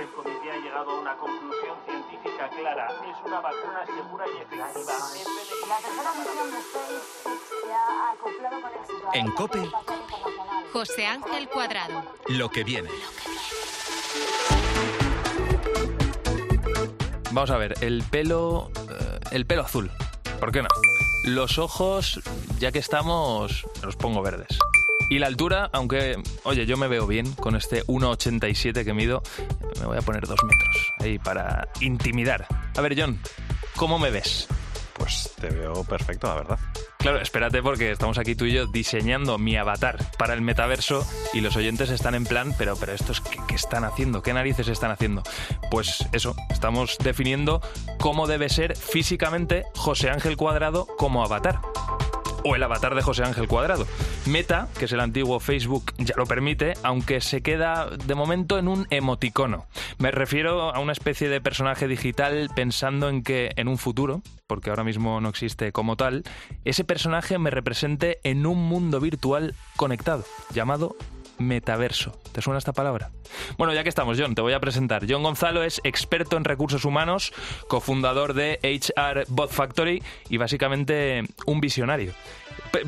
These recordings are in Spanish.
El comité ha llegado a una conclusión científica clara. Es una vacuna segura y efectiva. La tercera misión de SpaceX se ha acoplado con éxito. En COPE. José Ángel Cuadrado. Lo que viene. Vamos a ver, el pelo. eh, el pelo azul. ¿Por qué no? Los ojos, ya que estamos, los pongo verdes. Y la altura, aunque, oye, yo me veo bien con este 1,87 que mido, me voy a poner dos metros ahí para intimidar. A ver, John, ¿cómo me ves? Pues te veo perfecto, la verdad. Claro, espérate porque estamos aquí tú y yo diseñando mi avatar para el metaverso y los oyentes están en plan, pero, pero estos qué, qué están haciendo, qué narices están haciendo. Pues eso, estamos definiendo cómo debe ser físicamente José Ángel Cuadrado como avatar. O el avatar de José Ángel Cuadrado. Meta, que es el antiguo Facebook, ya lo permite, aunque se queda de momento en un emoticono. Me refiero a una especie de personaje digital pensando en que en un futuro, porque ahora mismo no existe como tal, ese personaje me represente en un mundo virtual conectado, llamado metaverso. ¿Te suena esta palabra? Bueno, ya que estamos, John, te voy a presentar. John Gonzalo es experto en recursos humanos, cofundador de HR Bot Factory y básicamente un visionario.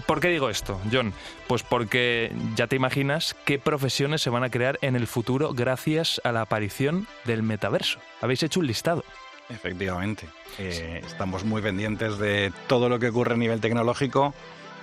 ¿Por qué digo esto, John? Pues porque ya te imaginas qué profesiones se van a crear en el futuro gracias a la aparición del metaverso. Habéis hecho un listado. Efectivamente. Eh, estamos muy pendientes de todo lo que ocurre a nivel tecnológico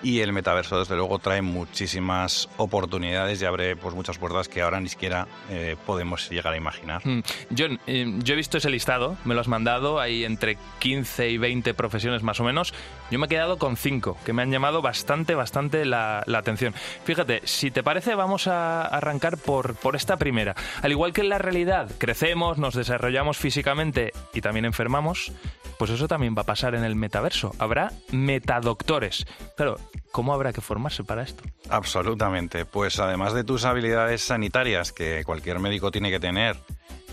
y el metaverso, desde luego, trae muchísimas oportunidades y abre pues, muchas puertas que ahora ni siquiera eh, podemos llegar a imaginar. Mm, John, eh, yo he visto ese listado, me lo has mandado, hay entre 15 y 20 profesiones más o menos. Yo me he quedado con 5, que me han llamado bastante, bastante la, la atención. Fíjate, si te parece, vamos a arrancar por, por esta primera. Al igual que en la realidad, crecemos, nos desarrollamos físicamente y también enfermamos, pues eso también va a pasar en el metaverso. Habrá metadoctores. Claro, ¿cómo habrá que formarse para esto? Absolutamente. Pues además de tus habilidades sanitarias que cualquier médico tiene que tener,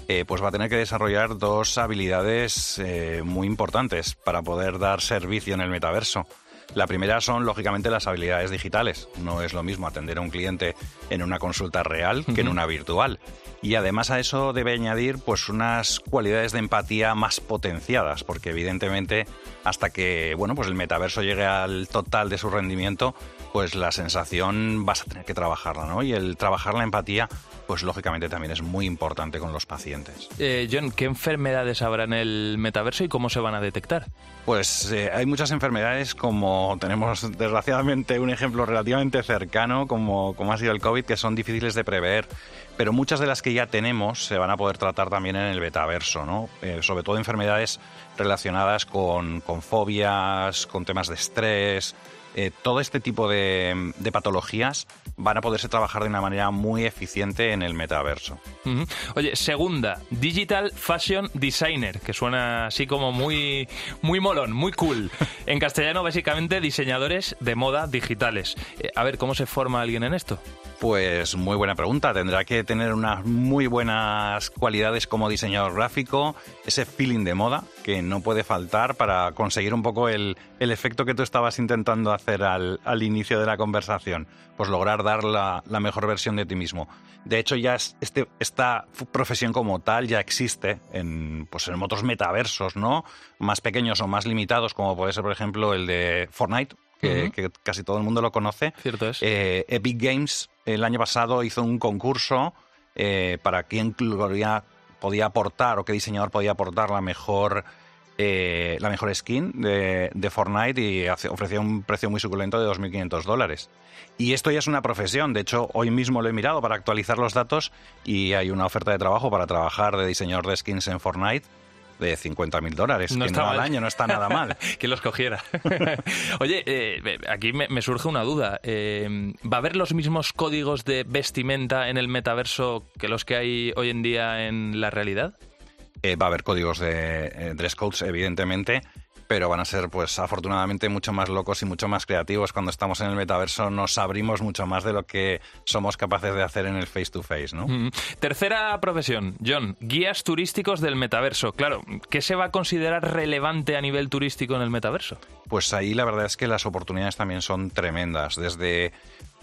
eh, pues va a tener que desarrollar dos habilidades eh, muy importantes para poder dar servicio en el metaverso. La primera son, lógicamente, las habilidades digitales. No es lo mismo atender a un cliente en una consulta real que en una virtual. Y además a eso debe añadir pues unas cualidades de empatía más potenciadas, porque evidentemente hasta que bueno pues el metaverso llegue al total de su rendimiento, pues la sensación vas a tener que trabajarla, ¿no? Y el trabajar la empatía, pues lógicamente también es muy importante con los pacientes. Eh, John, ¿qué enfermedades habrá en el metaverso y cómo se van a detectar? Pues eh, hay muchas enfermedades como tenemos desgraciadamente un ejemplo relativamente cercano como, como ha sido el COVID que son difíciles de prever, pero muchas de las que ya tenemos se van a poder tratar también en el metaverso, ¿no? Eh, sobre todo enfermedades relacionadas con, con fobias, con temas de estrés, eh, todo este tipo de, de patologías van a poderse trabajar de una manera muy eficiente en el metaverso. Oye, segunda, Digital Fashion Designer, que suena así como muy, muy molón, muy cool. En castellano, básicamente, diseñadores de moda digitales. Eh, a ver, ¿cómo se forma alguien en esto? Pues muy buena pregunta. Tendrá que tener unas muy buenas cualidades como diseñador gráfico, ese feeling de moda que no puede faltar para conseguir un poco el, el efecto que tú estabas intentando hacer al, al inicio de la conversación. Pues lograr dar la, la mejor versión de ti mismo. De hecho, ya es- este, esta profesión como tal ya existe en, pues en otros metaversos, ¿no? Más pequeños o más limitados, como puede ser, por ejemplo, el de Fortnite, que, casi todo el mundo lo conoce. Cierto es. Eh, Epic Games el año pasado hizo un concurso eh, para quién podía, podía aportar o qué diseñador podía aportar la mejor eh, la mejor skin de, de Fortnite y ofrecía un precio muy suculento de 2.500 dólares. Y esto ya es una profesión. De hecho, hoy mismo lo he mirado para actualizar los datos y hay una oferta de trabajo para trabajar de diseñador de skins en Fortnite de 50.000 dólares. No que está no al año no está nada mal. que los cogiera. Oye, eh, aquí me, me surge una duda. Eh, ¿Va a haber los mismos códigos de vestimenta en el metaverso que los que hay hoy en día en la realidad? Eh, va a haber códigos de dress codes, evidentemente, pero van a ser, pues, afortunadamente mucho más locos y mucho más creativos. Cuando estamos en el metaverso nos abrimos mucho más de lo que somos capaces de hacer en el face to face, ¿no? Mm. Tercera profesión, John, guías turísticos del metaverso. Claro, ¿qué se va a considerar relevante a nivel turístico en el metaverso? Pues ahí la verdad es que las oportunidades también son tremendas. Desde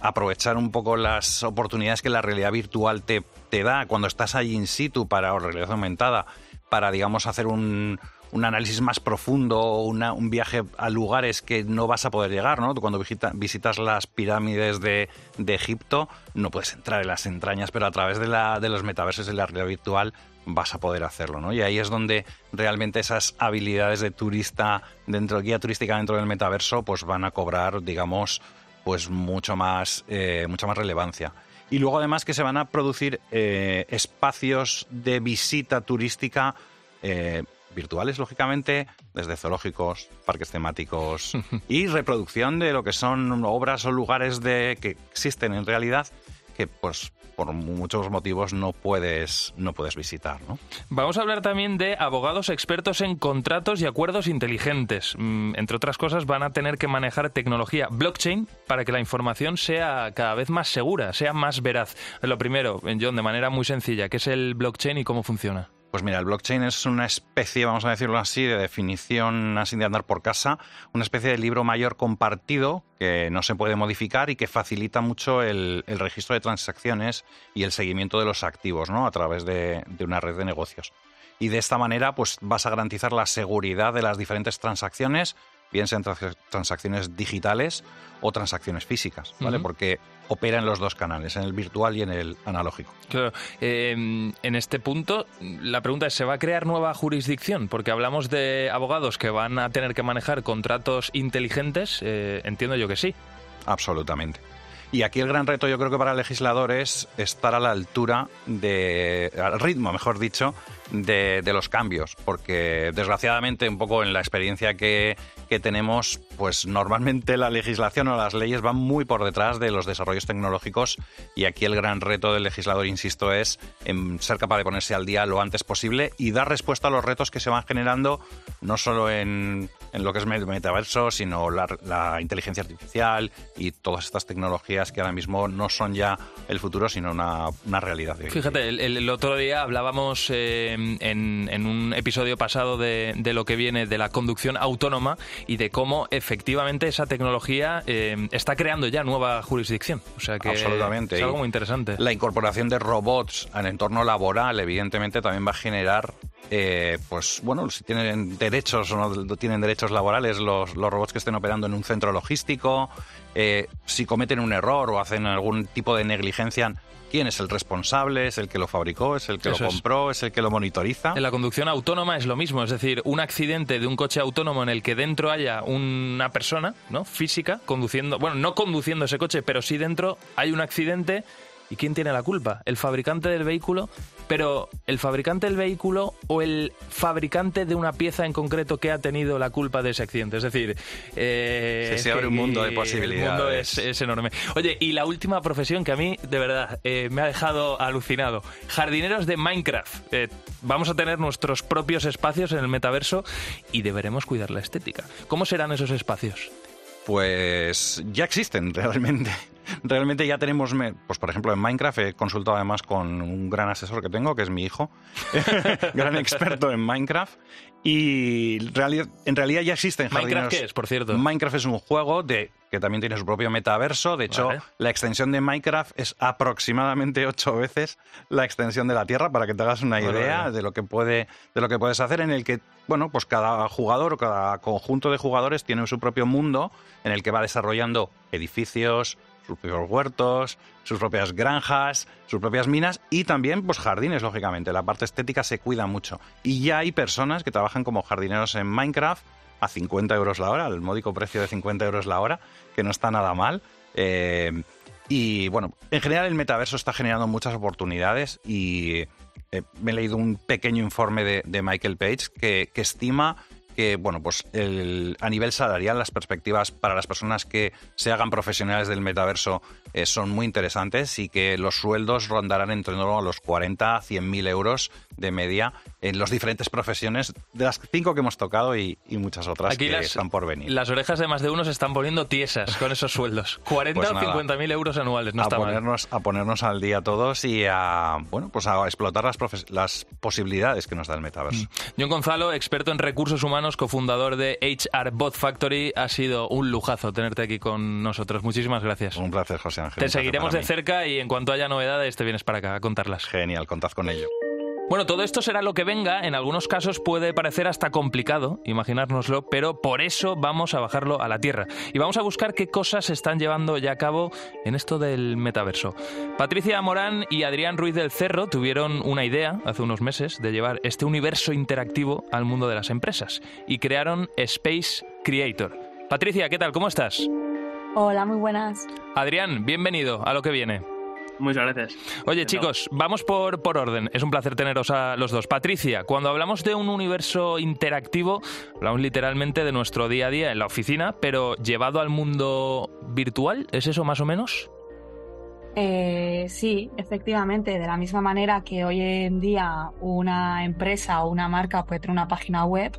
aprovechar un poco las oportunidades que la realidad virtual te, te da cuando estás ahí in situ para o realidad aumentada, para, digamos, hacer un, un análisis más profundo, un viaje a lugares que no vas a poder llegar, ¿no? Cuando visita- visitas las pirámides de, Egipto no puedes entrar en las entrañas, pero a través de los metaversos y la realidad virtual vas a poder hacerlo, ¿no? Y ahí es donde realmente esas habilidades de turista dentro, guía turística dentro del metaverso, pues van a cobrar, digamos, pues mucho más, eh, mucha más relevancia. Y luego además que se van a producir eh, espacios de visita turística eh, virtuales, lógicamente, desde zoológicos, parques temáticos y reproducción de lo que son obras o lugares de, que existen en realidad que pues por muchos motivos no puedes, no puedes visitar, ¿no? Vamos a hablar también de abogados expertos en contratos y acuerdos inteligentes. Mm, Entre otras cosas, van a tener que manejar tecnología blockchain para que la información sea cada vez más segura, sea más veraz. Lo primero, John, de manera muy sencilla, ¿qué es el blockchain y cómo funciona? Pues mira, el blockchain es una especie, vamos a decirlo así, de definición así de andar por casa, una especie de libro mayor compartido que no se puede modificar y que facilita mucho el, registro de transacciones y el seguimiento de los activos, ¿no? A través de una red de negocios. Y de esta manera, pues vas a garantizar la seguridad de las diferentes transacciones, sean trans- transacciones digitales o transacciones físicas, ¿vale? Porque opera en los dos canales, en el virtual y en el analógico. Claro, eh, en este punto la pregunta es, ¿se va a crear nueva jurisdicción? Porque hablamos de abogados que van a tener que manejar contratos inteligentes, eh, entiendo yo que sí. Absolutamente. Y aquí el gran reto yo creo que para el legislador es estar a la altura de, al ritmo, mejor dicho, de, los cambios, porque desgraciadamente un poco en la experiencia que, que tenemos, pues normalmente la legislación o las leyes van muy por detrás de los desarrollos tecnológicos. Y aquí el gran reto del legislador, insisto, es en ser capaz de ponerse al día lo antes posible y dar respuesta a los retos que se van generando, no solo en, en lo que es el metaverso, sino la, la inteligencia artificial y todas estas tecnologías que ahora mismo no son ya el futuro, sino una, una realidad. de hoy. Fíjate, el, otro día hablábamos eh, en, en un episodio pasado de, de lo que viene de la conducción autónoma y de cómo efectivamente esa tecnología eh, está creando ya nueva jurisdicción. O sea que Absolutamente. es algo muy interesante. La incorporación de robots al entorno laboral, evidentemente, también va a generar, eh, pues bueno, si tienen derechos o no tienen derechos laborales los, los robots que estén operando en un centro logístico, eh, si cometen un error o hacen algún tipo de negligencia, ¿quién es el responsable? ¿Es el que lo fabricó? ¿Es el que Eso lo es. compró? ¿Es el que lo monitoriza? En la conducción autónoma es lo mismo, es decir, un accidente de un coche autónomo en el que dentro haya una persona, ¿no? Física, conduciendo, bueno, no conduciendo ese coche, pero sí dentro hay un accidente. ¿Y quién tiene la culpa? ¿El fabricante del vehículo? Pero ¿el fabricante del vehículo o el fabricante de una pieza en concreto que ha tenido la culpa de ese accidente? Es decir, eh, se abre un mundo de El mundo posibilidades. es, es enorme. Oye, y la última profesión que a mí, de verdad, eh, me ha dejado alucinado. Jardineros de Minecraft. Eh, vamos a tener nuestros propios espacios en el metaverso y deberemos cuidar la estética. ¿Cómo serán esos espacios? Pues ya existen realmente. Realmente ya tenemos, pues por ejemplo en Minecraft he consultado además con un gran asesor que tengo, que es mi hijo, gran experto en Minecraft, y en realidad ya existen jardineros. ¿Minecraft qué es, por cierto? Minecraft es un juego de que también tiene su propio metaverso. De hecho, la extensión de Minecraft es aproximadamente ocho veces la extensión de la Tierra, para que te hagas una idea de lo que puede, de lo que puedes hacer, en el que, bueno, pues cada jugador o cada conjunto de jugadores tiene su propio mundo en el que va desarrollando edificios, sus propios huertos, sus propias granjas, sus propias minas y también pues jardines, lógicamente. La parte estética se cuida mucho. Y ya hay personas que trabajan como jardineros en Minecraft a 50 euros la hora, al módico precio de 50 euros la hora, que no está nada mal. Eh, y bueno, en general el metaverso está generando muchas oportunidades y eh, me he leído un pequeño informe de, Michael Page que, que estima que, bueno, pues a nivel salarial las perspectivas para las personas que se hagan profesionales del metaverso eh, son muy interesantes y que los sueldos rondarán entre los 40 a 100 mil euros de media en las diferentes profesiones de las cinco que hemos tocado y, muchas otras que están por venir. Las orejas de más de uno se están poniendo tiesas con esos sueldos. 40 pues o 50 mil euros anuales, no a está ponernos, A ponernos al día todos y a, bueno, pues a explotar las, las posibilidades que nos da el metaverso. Mm. John Gonzalo, experto en recursos humanos, cofundador de HR Bot Factory, ha sido un lujazo tenerte aquí con nosotros. Muchísimas gracias. Un placer, José Ángel. Te seguiremos de cerca y en cuanto haya novedades te vienes para acá a contarlas. Genial, contad con ello. Bueno, todo esto será lo que venga, en algunos casos puede parecer hasta complicado, imaginárnoslo, pero por eso vamos a bajarlo a la Tierra y vamos a buscar qué cosas se están llevando ya a cabo en esto del metaverso. Patricia Morán y Adrián Ruiz del Cerro tuvieron una idea hace unos meses de llevar este universo interactivo al mundo de las empresas y crearon Space Creator. Patricia, ¿qué tal? ¿Cómo estás? Hola, muy buenas. Adrián, bienvenido a lo que viene. Muchas gracias. Oye, chicos, vamos por, por orden. Es un placer teneros a los dos. Patricia, cuando hablamos de un universo interactivo, hablamos literalmente de nuestro día a día en la oficina, pero llevado al mundo virtual, ¿es eso más o menos? Eh, sí, efectivamente. De la misma manera que hoy en día una empresa o una marca puede tener una página web,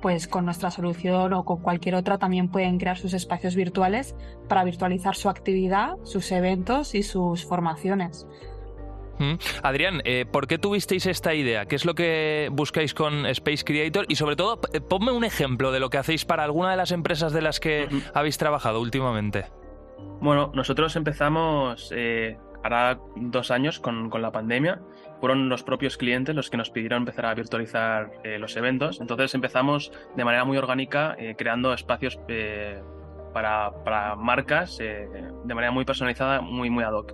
pues con nuestra solución o con cualquier otra también pueden crear sus espacios virtuales para virtualizar su actividad, sus eventos y sus formaciones. Mm. Adrián, eh, ¿por qué tuvisteis esta idea? ¿Qué es lo que buscáis con Space Creator? Y sobre todo, ponme un ejemplo de lo que hacéis para alguna de las empresas de las que habéis trabajado últimamente. Bueno, nosotros empezamos eh, hará dos años con, con la pandemia fueron los propios clientes los que nos pidieron empezar a virtualizar eh, los eventos. Entonces empezamos de manera muy orgánica eh, creando espacios para, marcas eh, de manera muy personalizada, muy, muy ad hoc.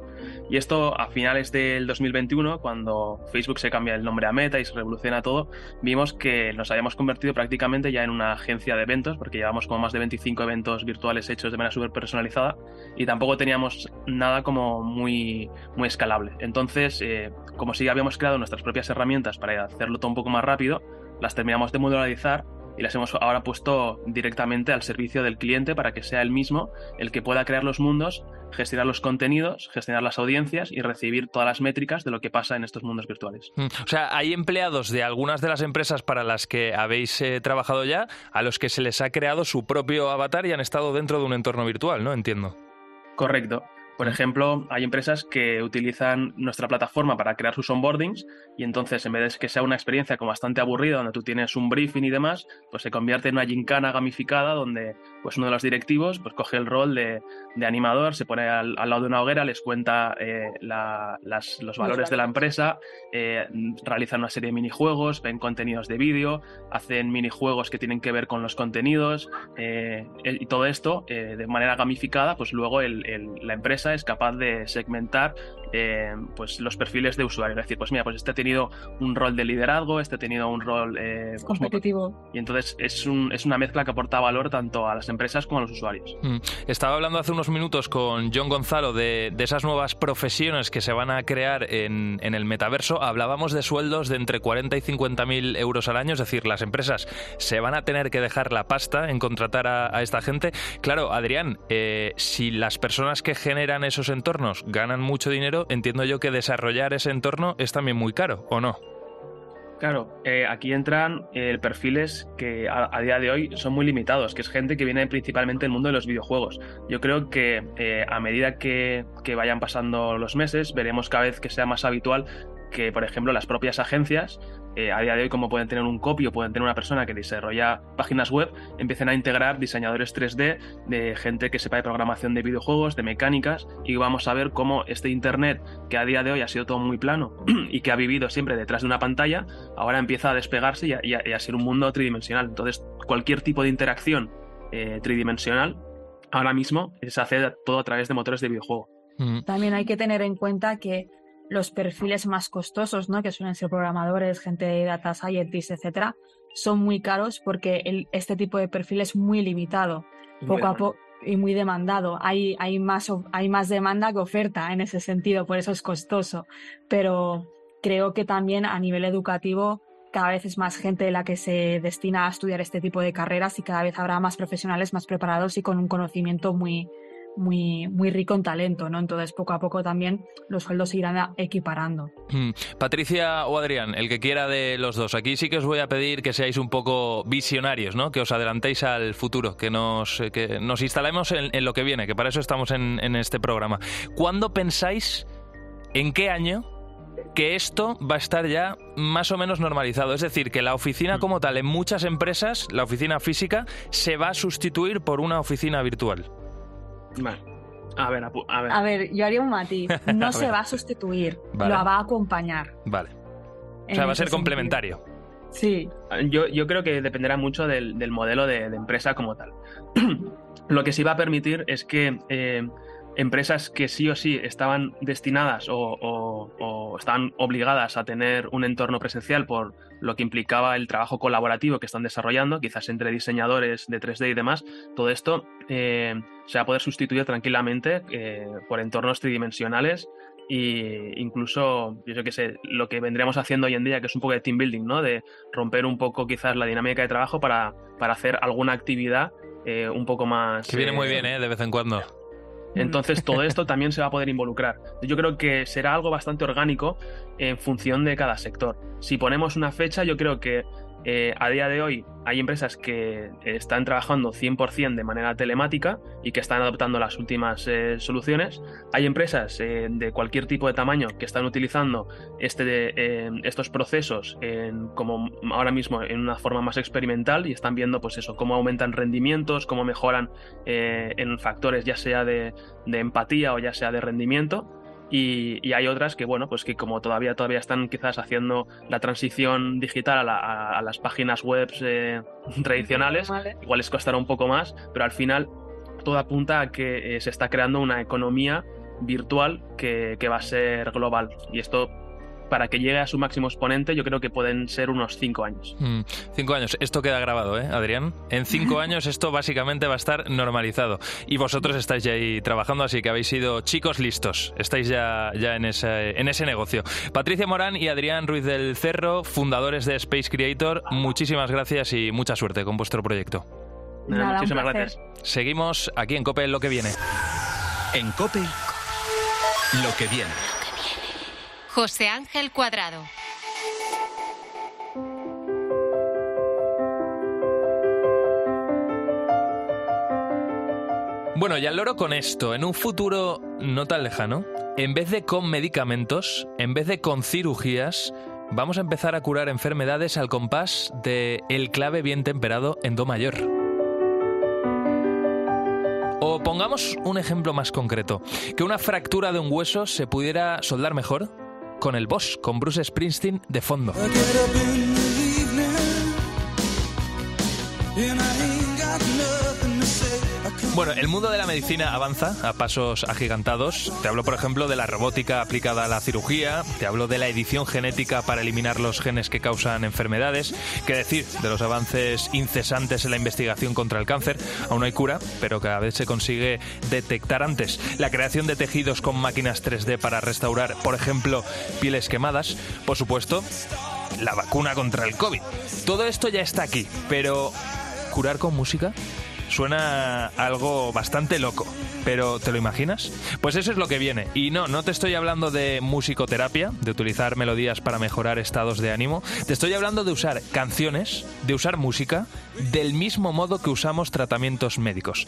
Y esto a finales del 2021, cuando Facebook se cambia el nombre a Meta y se revoluciona todo, vimos que nos habíamos convertido prácticamente ya en una agencia de eventos, porque llevamos como más de 25 eventos virtuales hechos de manera súper personalizada y tampoco teníamos nada como muy, muy escalable. Entonces, eh, como si habíamos creado nuestras propias herramientas para hacerlo todo un poco más rápido, las terminamos de modularizar y las hemos ahora puesto directamente al servicio del cliente para que sea él mismo el que pueda crear los mundos, gestionar los contenidos, gestionar las audiencias y recibir todas las métricas de lo que pasa en estos mundos virtuales. Mm, o sea, hay empleados de algunas de las empresas para las que habéis eh, trabajado ya, a los que se les ha creado su propio avatar y han estado dentro de un entorno virtual, ¿no? Entiendo. Correcto. Por ejemplo, hay empresas que utilizan nuestra plataforma para crear sus onboardings y entonces en vez de que sea una experiencia como bastante aburrida donde tú tienes un briefing y demás, pues se convierte en una gincana gamificada donde pues uno de los directivos pues coge el rol de, animador, se pone al, lado de una hoguera, les cuenta eh, los valores de la empresa, eh, realizan una serie de minijuegos, ven contenidos de vídeo, hacen minijuegos que tienen que ver con los contenidos eh, y todo esto de manera gamificada, pues luego la empresa es capaz de segmentar eh, pues los perfiles de usuario. Es decir, pues mira, pues este ha tenido un rol de liderazgo, este ha tenido un rol eh, competitivo. Y entonces es, un, es una mezcla que aporta valor tanto a las empresas como a los usuarios. Mm. Estaba hablando hace unos minutos con John Gonzalo de, esas nuevas profesiones que se van a crear en, el metaverso. Hablábamos de sueldos de entre 40 y 50 mil euros al año, es decir, las empresas se van a tener que dejar la pasta en contratar a, esta gente. Claro, Adrián, eh, si las personas que generan esos entornos ganan mucho dinero, entiendo yo que desarrollar ese entorno es también muy caro, ¿o no? Claro, eh, aquí entran eh, perfiles que a, día de hoy son muy limitados, que es gente que viene principalmente del mundo de los videojuegos. Yo creo que eh, a medida que, que, vayan pasando los meses, veremos cada vez que sea más habitual que, por ejemplo, las propias agencias, eh, a día de hoy, como pueden tener un copy o pueden tener una persona que desarrolla páginas web, empiecen a integrar diseñadores 3D de gente que sepa de programación de videojuegos, de mecánicas, y vamos a ver cómo este Internet, que a día de hoy ha sido todo muy plano y que ha vivido siempre detrás de una pantalla, ahora empieza a despegarse y a, y a, y a ser un mundo tridimensional. Entonces, cualquier tipo de interacción eh, tridimensional ahora mismo se hace todo a través de motores de videojuego. También hay que tener en cuenta que los perfiles más costosos, ¿no? que suelen ser programadores, gente de data scientists, etcétera, son muy caros porque el, este tipo de perfil es muy limitado, poco a poco y muy demandado. Hay, hay, más, hay más demanda que oferta en ese sentido, por eso es costoso. Pero creo que también a nivel educativo cada vez es más gente la que se destina a estudiar este tipo de carreras y cada vez habrá más profesionales más preparados y con un conocimiento muy, muy, muy rico en talento, ¿no? Entonces, poco a poco también los sueldos se irán equiparando. Mm. Patricia o Adrián, el que quiera de los dos. Aquí sí que os voy a pedir que seáis un poco visionarios, ¿no? Que os adelantéis al futuro, que nos, que nos instalemos en, lo que viene, que para eso estamos en este programa. ¿Cuándo pensáis, en qué año, que esto va a estar ya más o menos normalizado. Es decir, que la oficina como tal en muchas empresas, la oficina física, se va a sustituir por una oficina virtual. Vale. A ver, a, ver. A ver, yo haría un matiz. No se va a sustituir, vale. lo va a acompañar. Vale. O sea, va a ser complementario. Sentido. Sí. Yo, yo, creo que dependerá mucho del, del modelo de, de, empresa como tal. lo que sí va a permitir es que eh, empresas que sí o sí estaban destinadas o, o, o, estaban obligadas a tener un entorno presencial por lo que implicaba el trabajo colaborativo que están desarrollando, quizás entre diseñadores de 3D y demás, todo esto eh, se va a poder sustituir tranquilamente eh, por entornos tridimensionales y incluso, yo que sé, lo que vendríamos haciendo hoy en día, que es un poco de team building, ¿no? De romper un poco quizás la dinámica de trabajo para, para hacer alguna actividad eh, un poco más... Que viene muy bien, ¿eh? De vez en cuando. Entonces todo esto también se va a poder involucrar. Yo creo que será algo bastante orgánico en función de cada sector. Si ponemos una fecha, yo creo que eh, a día de hoy hay empresas que están trabajando 100% de manera telemática y que están adoptando las últimas eh, soluciones. Hay empresas eh, de cualquier tipo de tamaño que están utilizando este, estos procesos como ahora mismo en una forma más experimental y están viendo pues eso, cómo aumentan rendimientos, cómo mejoran eh, en factores ya sea de, de empatía o ya sea de rendimiento. Y, y, hay otras que, bueno, pues que como todavía, todavía están quizás haciendo la transición digital a, la, a, a las páginas web eh, tradicionales, vale. igual les costará un poco más, pero al final todo apunta a que eh, se está creando una economía virtual que, que va a ser global. Y esto para que llegue a su máximo exponente, yo creo que pueden ser unos cinco años. Mm, cinco años. Esto queda grabado, ¿eh, Adrián? En cinco años esto básicamente va a estar normalizado. Y vosotros estáis ya ahí trabajando, así que habéis sido chicos listos. Estáis ya, ya en, ese, en ese negocio. Patricia Morán y Adrián Ruiz del Cerro, fundadores de Space Creator, muchísimas gracias y mucha suerte con vuestro proyecto. Nada, muchísimas gracias. Seguimos aquí en COPE lo que viene. En COPE, lo que viene. José Ángel Cuadrado. Bueno, y al loro con esto, en un futuro no tan lejano, en vez de con medicamentos, en vez de con cirugías, vamos a empezar a curar enfermedades al compás de el clave bien temperado en do mayor. O pongamos un ejemplo más concreto, que una fractura de un hueso se pudiera soldar mejor con el boss, con Bruce Springsteen de fondo. Bueno, el mundo de la medicina avanza a pasos agigantados. Te hablo, por ejemplo, de la robótica aplicada a la cirugía, te hablo de la edición genética para eliminar los genes que causan enfermedades, qué decir de los avances incesantes en la investigación contra el cáncer. Aún no hay cura, pero cada vez se consigue detectar antes. La creación de tejidos con máquinas 3D para restaurar, por ejemplo, pieles quemadas. Por supuesto, la vacuna contra el COVID. Todo esto ya está aquí, pero ¿curar con música? Suena algo bastante loco, pero ¿te lo imaginas? Pues eso es lo que viene. Y no, no te estoy hablando de musicoterapia, de utilizar melodías para mejorar estados de ánimo. Te estoy hablando de usar canciones, de usar música, del mismo modo que usamos tratamientos médicos.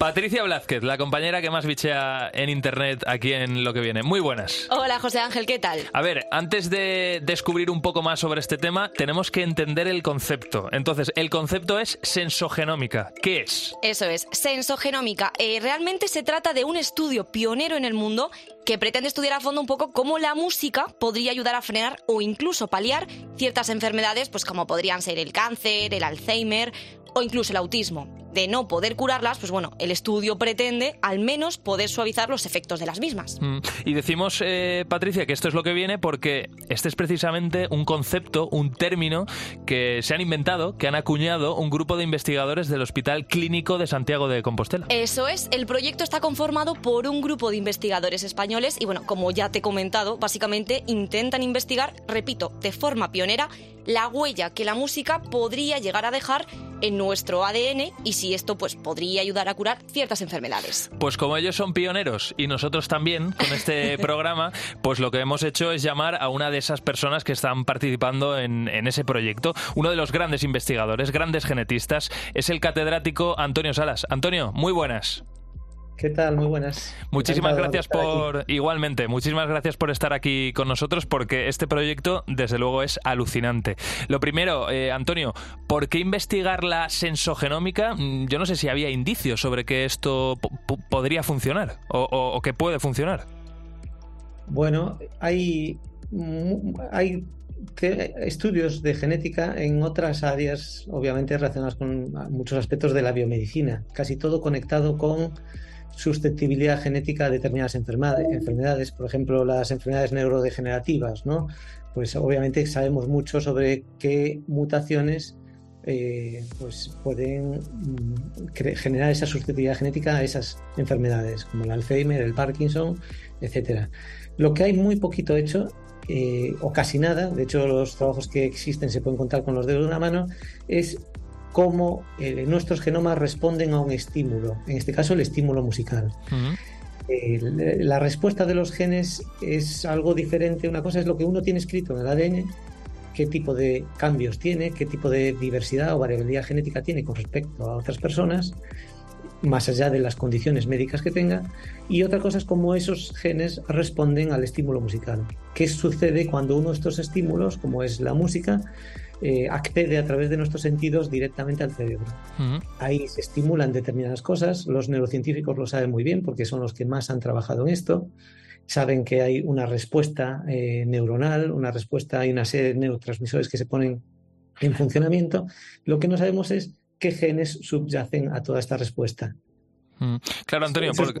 Patricia Blázquez, la compañera que más bichea en internet aquí en lo que viene. Muy buenas. Hola José Ángel, ¿qué tal? A ver, antes de descubrir un poco más sobre este tema, tenemos que entender el concepto. Entonces, el concepto es sensogenómica. ¿Qué es? Eso es, sensogenómica. Eh, realmente se trata de un estudio pionero en el mundo que pretende estudiar a fondo un poco cómo la música podría ayudar a frenar o incluso paliar ciertas enfermedades, pues como podrían ser el cáncer, el Alzheimer o incluso el autismo de no poder curarlas, pues bueno, el estudio pretende al menos poder suavizar los efectos de las mismas. Mm, y decimos, eh, Patricia, que esto es lo que viene porque este es precisamente un concepto, un término que se han inventado, que han acuñado un grupo de investigadores del Hospital Clínico de Santiago de Compostela. Eso es, el proyecto está conformado por un grupo de investigadores españoles y bueno, como ya te he comentado, básicamente intentan investigar, repito, de forma pionera, la huella que la música podría llegar a dejar en nuestro ADN y si esto pues podría ayudar a curar ciertas enfermedades. Pues como ellos son pioneros y nosotros también con este programa, pues lo que hemos hecho es llamar a una de esas personas que están participando en, en ese proyecto. Uno de los grandes investigadores, grandes genetistas, es el catedrático Antonio Salas. Antonio, muy buenas. ¿Qué tal? Muy buenas. Muchísimas gracias por, igualmente, muchísimas gracias por estar aquí con nosotros porque este proyecto desde luego es alucinante. Lo primero, eh, Antonio, ¿por qué investigar la sensogenómica? Mm, yo no sé si había indicios sobre que esto podría funcionar o, o, que puede funcionar. Bueno, hay, hay estudios de genética en otras áreas, obviamente relacionadas con muchos aspectos de la biomedicina, casi todo conectado con susceptibilidad genética a determinadas enfermedades, por ejemplo, las enfermedades neurodegenerativas, ¿no? Pues obviamente sabemos mucho sobre qué mutaciones eh, pues pueden mm, generar esa susceptibilidad genética a esas enfermedades, como el Alzheimer, el Parkinson, etcétera. Lo que hay muy poquito hecho eh, o casi nada, de hecho los trabajos que existen se pueden contar con los dedos de una mano, es cómo eh, nuestros genomas responden a un estímulo, en este caso el estímulo musical. la respuesta de los genes es algo diferente. Una cosa es lo que uno tiene escrito en el ADN, qué tipo de cambios tiene, qué tipo de diversidad o variabilidad genética tiene con respecto a otras personas, más allá de las condiciones médicas que tenga. Y otra cosa es cómo esos genes responden al estímulo musical. ¿Qué sucede cuando uno de estos estímulos, como es la música, eh, accede a través de nuestros sentidos directamente al cerebro. Ahí se estimulan determinadas cosas, los neurocientíficos lo saben muy bien porque son los que más han trabajado en esto, saben que hay una respuesta eh, neuronal, una respuesta, hay una serie de neurotransmisores que se ponen en funcionamiento. Lo que no sabemos es qué genes subyacen a toda esta respuesta. Claro, Antonio, porque...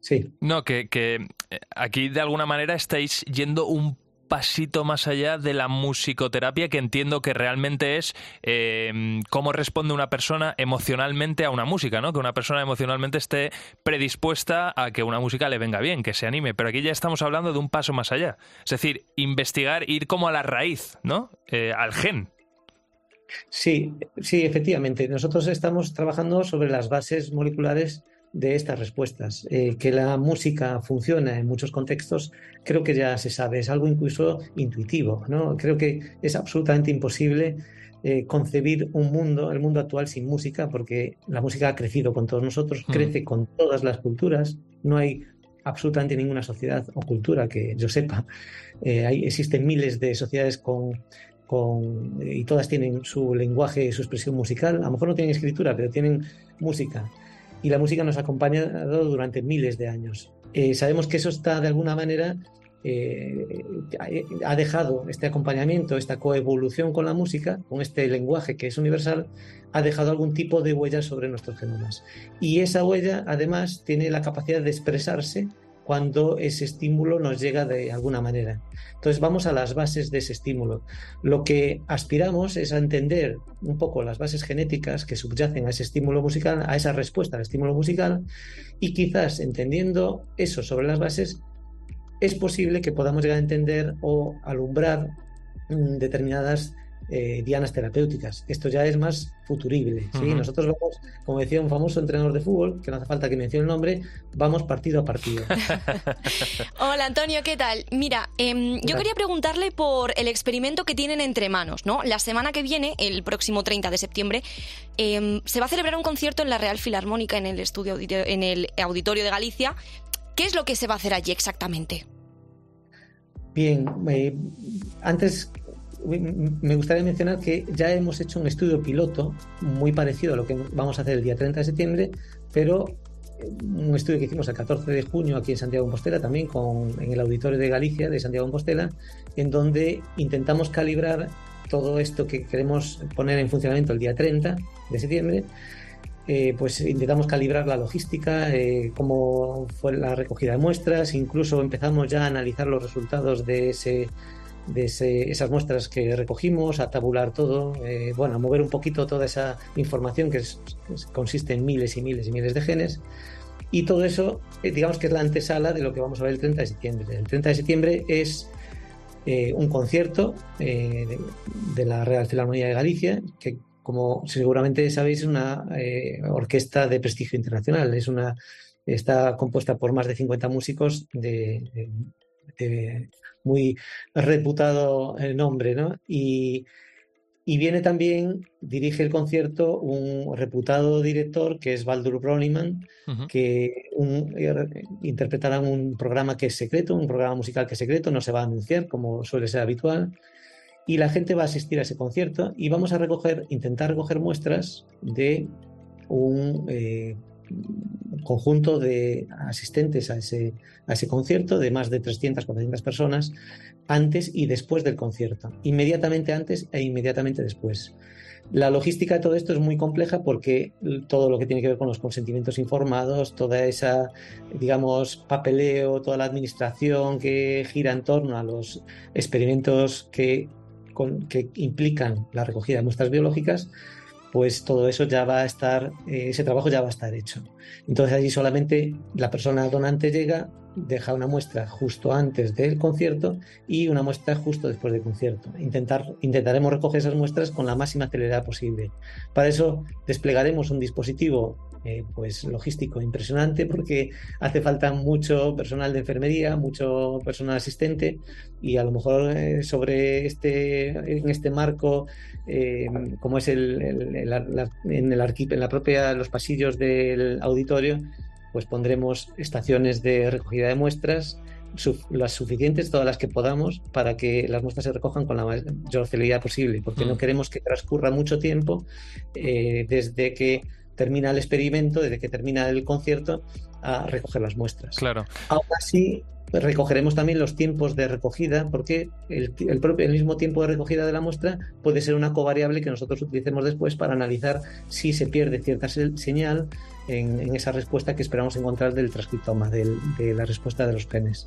sí. No, que, que, eh, aquí de alguna manera estáis yendo un pasito más allá de la musicoterapia, que entiendo que realmente es eh, cómo responde una persona emocionalmente a una música, ¿no? Que una persona emocionalmente esté predispuesta a que una música le venga bien, que se anime. Pero aquí ya estamos hablando de un paso más allá. Es decir, investigar, ir como a la raíz, ¿no? Eh, al gen. Sí, sí, efectivamente. Nosotros estamos trabajando sobre las bases moleculares de estas respuestas. Eh, que la música funciona en muchos contextos, creo que ya se sabe, es algo incluso intuitivo. ¿no? Creo que es absolutamente imposible eh, concebir un mundo, el mundo actual sin música, porque la música ha crecido con todos nosotros, mm. crece con todas las culturas, no hay absolutamente ninguna sociedad o cultura que yo sepa. Eh, hay, existen miles de sociedades con, con, y todas tienen su lenguaje, su expresión musical. A lo mejor no tienen escritura, pero tienen música y la música nos ha acompañado durante miles de años. Eh, sabemos que eso está de alguna manera, eh, ha dejado este acompañamiento, esta coevolución con la música, con este lenguaje que es universal, ha dejado algún tipo de huella sobre nuestros genomas. Y esa huella además tiene la capacidad de expresarse cuando ese estímulo nos llega de alguna manera. Entonces vamos a las bases de ese estímulo. Lo que aspiramos es a entender un poco las bases genéticas que subyacen a ese estímulo musical, a esa respuesta al estímulo musical, y quizás entendiendo eso sobre las bases, es posible que podamos llegar a entender o alumbrar mm, determinadas eh, dianas terapéuticas. Esto ya es más futurible. ¿sí? Nosotros vamos, como decía un famoso entrenador de fútbol, que no hace falta que mencione el nombre, vamos partido a partido. Hola Antonio, ¿qué tal? Mira, em, yo quería preguntarle por el experimento que tienen entre manos, ¿no? La semana que viene, el próximo 30 de septiembre, em, se va a celebrar un concierto en la Real Filarmónica en el estudio auditorio- en el auditorio de Galicia. ¿Qué es lo que se va a hacer allí exactamente? Bien, eh, antes me- gustaría mencionar que ya hemos hecho un estudio piloto muy parecido a lo que vamos a hacer el día 30 de septiembre, pero eh, un estudio que hicimos el 14 de junio aquí en Santiago de Compostela, también con, en el auditorio de Galicia de Santiago de Compostela, en donde intentamos calibrar todo esto que queremos poner en funcionamiento el día 30 de septiembre. Eh, pues intentamos calibrar la logística, eh, cómo fue la recogida de muestras, incluso empezamos ya a analizar los resultados de, ese, de ese- esas muestras que recogimos, a tabular todo, eh, bueno, a mover un poquito toda esa información que, es- consiste en miles y miles y miles de genes. Y todo eso, eh, digamos que es la antesala de lo que vamos a ver el 30 de septiembre. El 30 de septiembre es eh, un concierto eh, de, de la Real Filarmonía de Galicia, que como seguramente sabéis es una eh, orquesta de prestigio internacional. Es una, está compuesta por más de 50 músicos de, de- de muy reputado eh, nombre, ¿no? Y, y viene también, dirige el concierto un reputado director que es Baldur Broniman, Ujú. que un- eh, interpretarán un programa que es secreto, un programa musical que es secreto, no se va a anunciar como suele ser habitual. Y la gente va a asistir a ese concierto y vamos a recoger, intentar recoger muestras de un eh, conjunto de asistentes a ese, a ese concierto, de más de 300, 400 personas, antes y después del concierto, inmediatamente antes e inmediatamente después. La logística de todo esto es muy compleja porque todo lo que tiene que ver con los consentimientos informados, toda esa, digamos, papeleo, toda la administración que gira en torno a los experimentos que, que implican la recogida de muestras biológicas, pues todo eso ya va a estar, eh, ese trabajo ya va a estar hecho. Entonces allí solamente la persona donante llega, deja una muestra justo antes del concierto y una muestra justo después del concierto. Intentar, intentaremos recoger esas muestras con la máxima celeridad posible. Para eso desplegaremos un dispositivo eh, pues logístico impresionante porque hace falta mucho personal de enfermería, mucho personal asistente y a lo mejor eh, sobre este en este marco eh, como es el, el- el- la- en el arqui- en la propia los pasillos del auditorio pues pondremos estaciones de recogida de muestras las suficientes, todas las que podamos, para que las muestras se recojan con la mayor celeridad posible, porque no Mm. queremos que transcurra mucho tiempo eh, desde que termina el experimento, desde que termina el concierto, a recoger las muestras. Claro. Aún así, recogeremos también los tiempos de recogida, porque el, el propio, el mismo tiempo de recogida de la muestra puede ser una covariable que nosotros utilicemos después para analizar si se pierde cierta se- señal en, en esa respuesta que esperamos encontrar del transcriptoma, del- de la respuesta de los genes.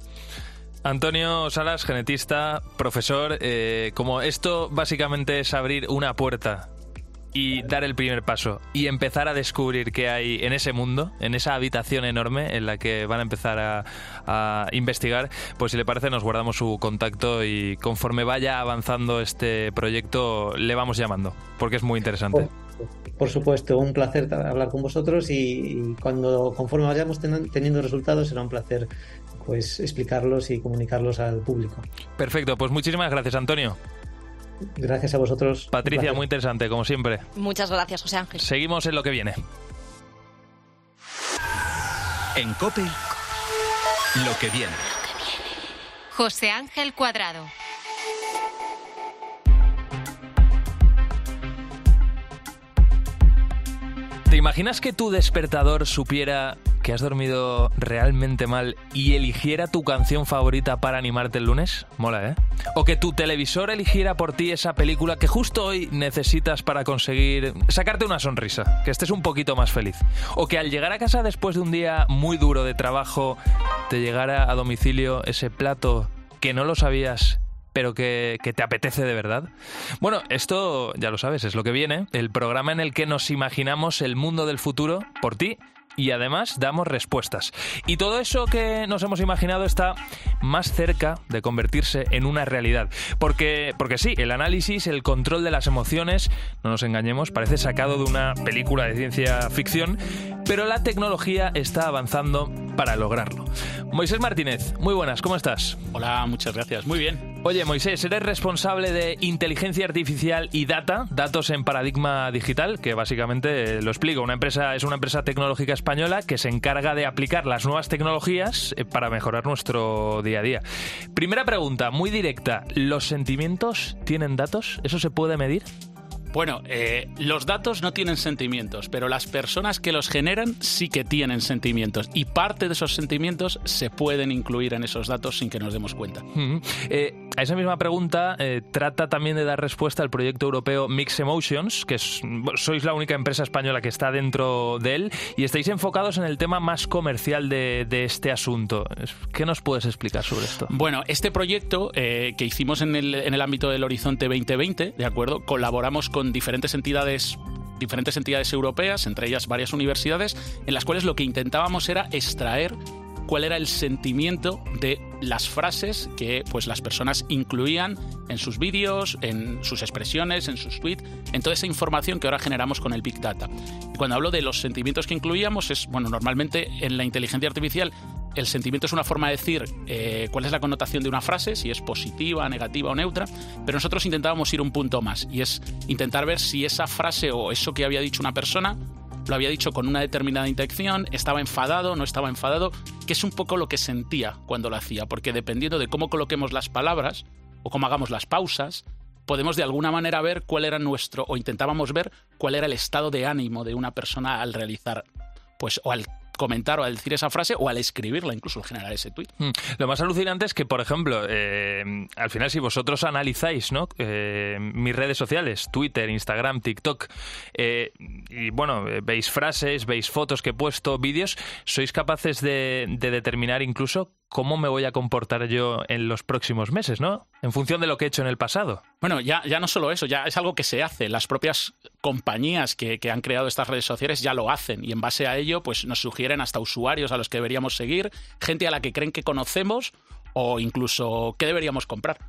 Antonio Salas, genetista, profesor, eh, como esto básicamente es abrir una puerta y dar el primer paso y empezar a descubrir qué hay en ese mundo, en esa habitación enorme en la que van a empezar a, a investigar, pues si le parece nos guardamos su contacto y conforme vaya avanzando este proyecto le vamos llamando, porque es muy interesante. Por supuesto, un placer hablar con vosotros y, y cuando conforme vayamos ten- teniendo resultados será un placer pues explicarlos y comunicarlos al público. Perfecto, pues muchísimas gracias Antonio. Gracias a vosotros. Patricia, Gracias. muy interesante, como siempre. Muchas gracias, José Ángel. Seguimos en lo que viene. En Cope, lo que viene. José Ángel Cuadrado. ¿Te imaginas que tu despertador supiera que has dormido realmente mal y eligiera tu canción favorita para animarte el lunes? Mola, ¿eh? O que tu televisor eligiera por ti esa película que justo hoy necesitas para conseguir sacarte una sonrisa, que estés un poquito más feliz. O que al llegar a casa después de un día muy duro de trabajo te llegara a domicilio ese plato que no lo sabías pero que, que, te apetece de verdad. Bueno, esto ya lo sabes, es lo que viene, el programa en el que nos imaginamos el mundo del futuro por ti y además damos respuestas. Y todo eso que nos hemos imaginado está más cerca de convertirse en una realidad. Porque, porque sí, el análisis, el control de las emociones, no nos engañemos, parece sacado de una película de ciencia ficción, pero la tecnología está avanzando para lograrlo. Moisés Martínez, muy buenas, ¿cómo estás? Hola, muchas gracias, muy bien. Oye, Moisés, eres responsable de inteligencia artificial y data, datos en paradigma digital, que básicamente eh, lo explico. Una empresa es una empresa tecnológica española que se encarga de aplicar las nuevas tecnologías eh, para mejorar nuestro día a día. Primera pregunta, muy directa. ¿Los sentimientos tienen datos? ¿Eso se puede medir? Bueno, eh, los datos no tienen sentimientos, pero las personas que los generan sí que tienen sentimientos y parte de esos sentimientos se pueden incluir en esos datos sin que nos demos cuenta. Eh, a esa misma pregunta eh, trata también de dar respuesta al proyecto europeo Mix Emotions, que sois la única empresa española que está dentro de él y estáis enfocados en el tema más comercial de, este asunto. ¿Qué nos puedes explicar sobre esto? Bueno, este proyecto que hicimos en el, en el ámbito del Horizonte 2020, ¿de acuerdo? Colaboramos con con diferentes entidades diferentes entidades europeas, entre ellas varias universidades, en las cuales lo que intentábamos era extraer cuál era el sentimiento de las frases que pues las personas incluían en sus vídeos, en sus expresiones, en sus tweets, en toda esa información que ahora generamos con el Big Data. Cuando hablo de los sentimientos que incluíamos es, bueno, normalmente en la inteligencia artificial el sentimiento es una forma de decir eh, cuál es la connotación de una frase, si es positiva, negativa o neutra, pero nosotros intentábamos ir un punto más y es intentar ver si esa frase o eso que había dicho una persona lo había dicho con una determinada intención, estaba enfadado, no estaba enfadado, que es un poco lo que sentía cuando lo hacía, porque dependiendo de cómo coloquemos las palabras o cómo hagamos las pausas, podemos de alguna manera ver cuál era nuestro, o intentábamos ver cuál era el estado de ánimo de una persona al realizar, pues, o al comentar o al decir esa frase o al escribirla, incluso al generar ese tweet. Hmm. Lo más alucinante es que, por ejemplo, eh, al final, si vosotros analizáis ¿no? Eh, mis redes sociales, Twitter, Instagram, TikTok, eh, y bueno, veis frases, veis fotos que he puesto, vídeos, sois capaces de determinar incluso cómo me voy a comportar yo en los próximos meses, ¿no? En función de lo que he hecho en el pasado. Bueno, ya, ya no solo eso, ya es algo que se hace. Las propias compañías que, que, han creado estas redes sociales ya lo hacen y en base a ello pues nos sugieren hasta usuarios a los que deberíamos seguir, gente a la que creen que conocemos o incluso qué deberíamos comprar.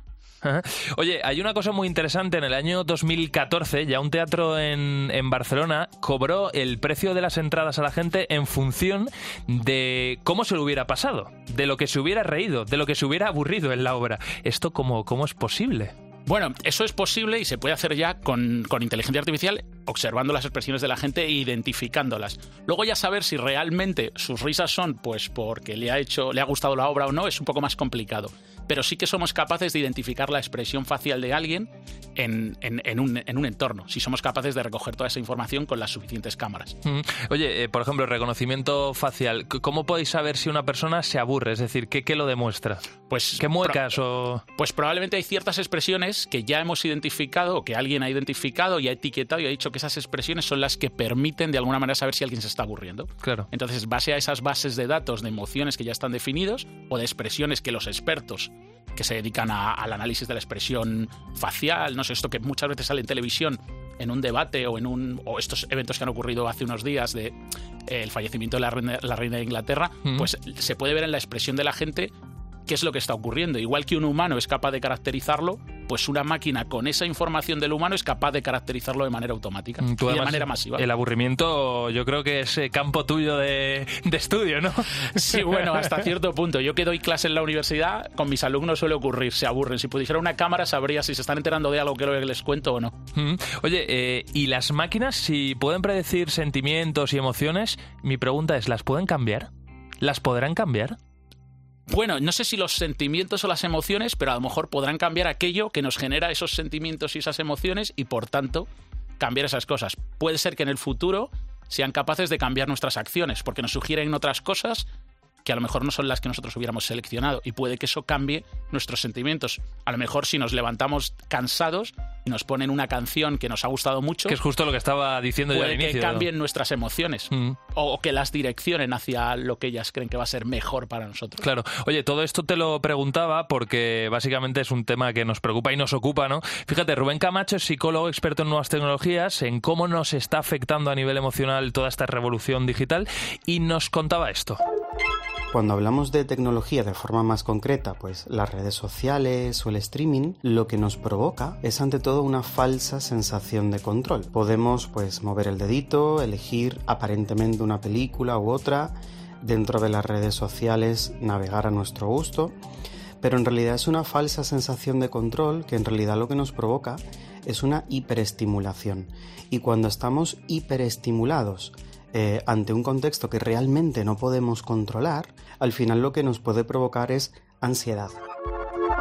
Oye, hay una cosa muy interesante. En el año 2014, ya un teatro en, Barcelona cobró el precio de las entradas a la gente en función de cómo se lo hubiera pasado, de lo que se hubiera reído, de lo que se hubiera aburrido en la obra. ¿Esto cómo, cómo es posible? Bueno, eso es posible y se puede hacer ya con, con, inteligencia artificial, observando las expresiones de la gente e identificándolas. Luego ya saber si realmente sus risas son pues porque le ha hecho, le ha gustado la obra o no, es un poco más complicado pero sí que somos capaces de identificar la expresión facial de alguien en, un, entorno, si somos capaces de recoger toda esa información con las suficientes cámaras. Mm. Oye, eh, por ejemplo, reconocimiento facial, ¿cómo podéis saber si una persona se aburre? Es decir, ¿qué, qué lo demuestra? Pues, ¿Qué muecas o...? Pues probablemente hay ciertas expresiones que ya hemos identificado o que alguien ha identificado y ha etiquetado y ha dicho que esas expresiones son las que permiten de alguna manera saber si alguien se está aburriendo. Claro. Entonces, base a esas bases de datos de emociones que ya están definidos o de expresiones que los expertos que se dedican al análisis de la expresión facial, no sé, esto que muchas veces sale en televisión en un debate o en un o estos eventos que han ocurrido hace unos días de eh, el fallecimiento de la reina, la reina de Inglaterra, pues se puede ver en la expresión de la gente qué es lo que está ocurriendo. Igual que un humano es capaz de caracterizarlo, pues una máquina con esa información del humano es capaz de caracterizarlo de manera automática mm, y de manera masiva. El aburrimiento yo creo que es eh, campo tuyo de, estudio, ¿no? Sí, bueno, hasta cierto punto. Yo que doy clase en la universidad, con mis alumnos suele ocurrir, se aburren. Si pudiera una cámara sabría si se están enterando de algo que les cuento o no. Mm. Oye, eh, ¿y las máquinas si pueden predecir sentimientos y emociones? Mi pregunta es, ¿las pueden cambiar? ¿Las podrán cambiar? Bueno, no sé si los sentimientos o las emociones, pero a lo mejor podrán cambiar aquello que nos genera esos sentimientos y esas emociones y por tanto cambiar esas cosas. Puede ser que en el futuro sean capaces de cambiar nuestras acciones porque nos sugieren otras cosas que a lo mejor no son las que nosotros hubiéramos seleccionado y puede que eso cambie nuestros sentimientos. A lo mejor si nos levantamos cansados y nos ponen una canción que nos ha gustado mucho, Que es justo lo que estaba diciendo yo al puede que inicio. cambien nuestras emociones Mm. o que las direccionen hacia lo que ellas creen que va a ser mejor para nosotros. Claro. Oye, todo esto te lo preguntaba porque básicamente es un tema que nos preocupa y nos ocupa, ¿no? Fíjate, Rubén Camacho es psicólogo experto en nuevas tecnologías, en cómo nos está afectando a nivel emocional toda esta revolución digital y nos contaba esto. Cuando hablamos de tecnología de forma más concreta, pues las redes sociales o el streaming, lo que nos provoca es ante todo una falsa sensación de control. Podemos pues mover el dedito, elegir aparentemente una película u otra, dentro de las redes sociales navegar a nuestro gusto, pero en realidad es una falsa sensación de control que en realidad lo que nos provoca es una hiperestimulación. Y cuando estamos hiperestimulados, eh, ante un contexto que realmente no podemos controlar, al final lo que nos puede provocar es ansiedad.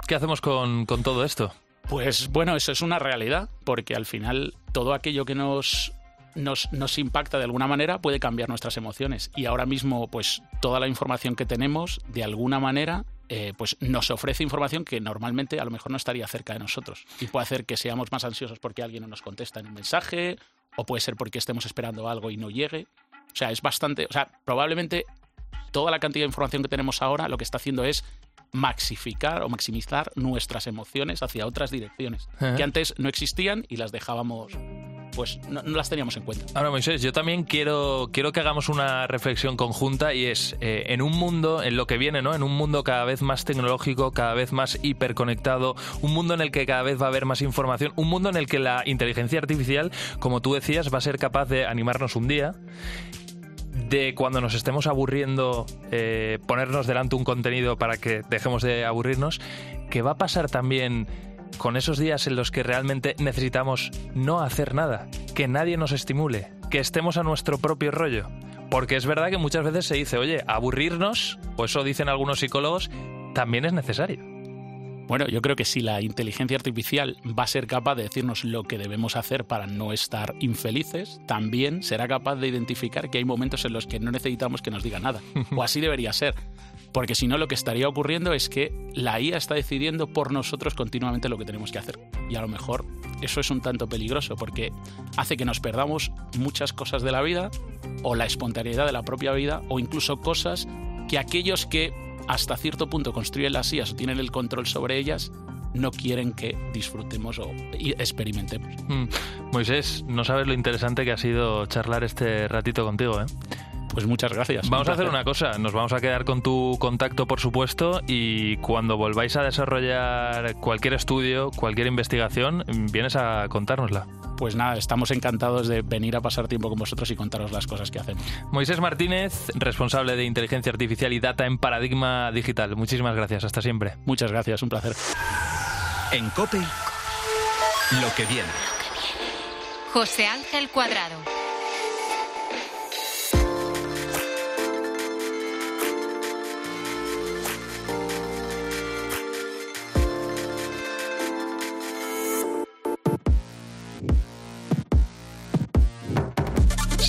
¿Qué hacemos con, con todo esto? Pues bueno, eso es una realidad, porque al final todo aquello que nos, nos, nos impacta de alguna manera puede cambiar nuestras emociones. Y ahora mismo, pues toda la información que tenemos, de alguna manera, eh, pues nos ofrece información que normalmente a lo mejor no estaría cerca de nosotros. Y puede hacer que seamos más ansiosos porque alguien no nos contesta en un mensaje, o puede ser porque estemos esperando algo y no llegue. O sea, es bastante. O sea, probablemente toda la cantidad de información que tenemos ahora lo que está haciendo es maxificar o maximizar nuestras emociones hacia otras direcciones Ajá. que antes no existían y las dejábamos pues no, no las teníamos en cuenta Ahora, Moisés, yo también quiero, quiero que hagamos una reflexión conjunta y es, eh, en un mundo, en lo que viene, ¿no? En un mundo cada vez más tecnológico, cada vez más hiperconectado, un mundo en el que cada vez va a haber más información, un mundo en el que la inteligencia artificial, como tú decías, va a ser capaz de animarnos un día, de cuando nos estemos aburriendo, eh, ponernos delante un contenido para que dejemos de aburrirnos, que va a pasar también con esos días en los que realmente necesitamos no hacer nada, que nadie nos estimule, que estemos a nuestro propio rollo. Porque es verdad que muchas veces se dice, oye, aburrirnos, o eso dicen algunos psicólogos, también es necesario. Bueno, yo creo que si la inteligencia artificial va a ser capaz de decirnos lo que debemos hacer para no estar infelices, también será capaz de identificar que hay momentos en los que no necesitamos que nos diga nada. O así debería ser. Porque si no, lo que estaría ocurriendo es que la IA está decidiendo por nosotros continuamente lo que tenemos que hacer. Y a lo mejor eso es un tanto peligroso porque hace que nos perdamos muchas cosas de la vida o la espontaneidad de la propia vida o incluso cosas que aquellos que hasta cierto punto construyen las IAS o tienen el control sobre ellas no quieren que disfrutemos o experimentemos. Mm. Moisés, no sabes lo interesante que ha sido charlar este ratito contigo, ¿eh? Pues muchas gracias. Vamos a hacer una cosa, nos vamos a quedar con tu contacto, por supuesto, y cuando volváis a desarrollar cualquier estudio, cualquier investigación, vienes a contárnosla. Pues nada, estamos encantados de venir a pasar tiempo con vosotros y contaros las cosas que hacemos. Moisés Martínez, responsable de inteligencia artificial y data en Paradigma Digital. Muchísimas gracias, hasta siempre. Muchas gracias, un placer. En Cope, lo que viene. José Ángel Cuadrado.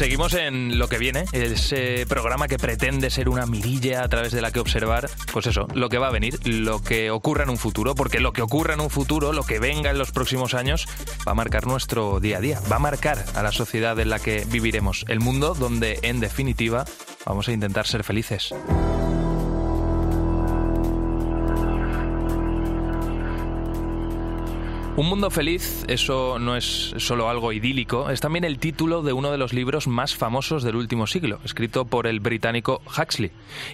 Seguimos en lo que viene, ese programa que pretende ser una mirilla a través de la que observar, pues eso, lo que va a venir, lo que ocurra en un futuro, porque lo que ocurra en un futuro, lo que venga en los próximos años, va a marcar nuestro día a día, va a marcar a la sociedad en la que viviremos, el mundo donde, en definitiva, vamos a intentar ser felices. Un mundo feliz, eso no es solo algo idílico, es también el título de uno de los libros más famosos del último siglo, escrito por el británico Huxley.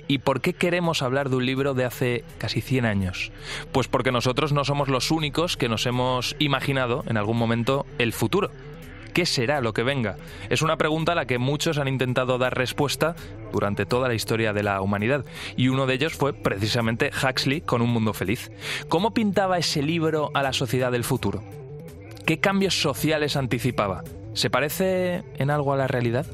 ¿Y por qué queremos hablar de un libro de hace casi 100 años? Pues porque nosotros no somos los únicos que nos hemos imaginado en algún momento el futuro. ¿Qué será lo que venga? Es una pregunta a la que muchos han intentado dar respuesta durante toda la historia de la humanidad, y uno de ellos fue precisamente Huxley con Un Mundo Feliz. ¿Cómo pintaba ese libro a la sociedad del futuro? ¿Qué cambios sociales anticipaba? ¿Se parece en algo a la realidad?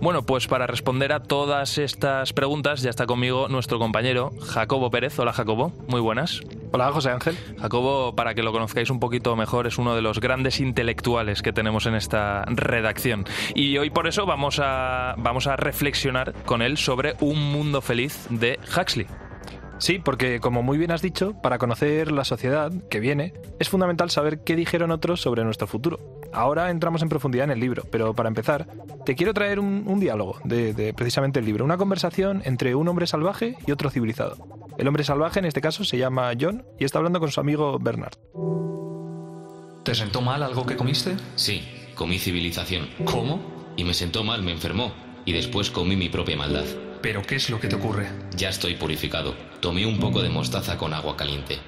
Bueno, pues para responder a todas estas preguntas ya está conmigo nuestro compañero Jacobo Pérez. Hola Jacobo, muy buenas. Hola José Ángel. Jacobo, para que lo conozcáis un poquito mejor, es uno de los grandes intelectuales que tenemos en esta redacción. Y hoy por eso vamos a, vamos a reflexionar con él sobre Un Mundo Feliz de Huxley. Sí, porque como muy bien has dicho, para conocer la sociedad que viene, es fundamental saber qué dijeron otros sobre nuestro futuro. Ahora entramos en profundidad en el libro, pero para empezar, te quiero traer un, diálogo de, de precisamente el libro, una conversación entre un hombre salvaje y otro civilizado. El hombre salvaje en este caso se llama John y está hablando con su amigo Bernard. ¿Te sentó mal algo que comiste? Sí, comí civilización. ¿Cómo? Y me sentó mal, me enfermó. Y después comí mi propia maldad. ¿Pero qué es lo que te ocurre? Ya estoy purificado. Tomé un poco de mostaza con agua caliente.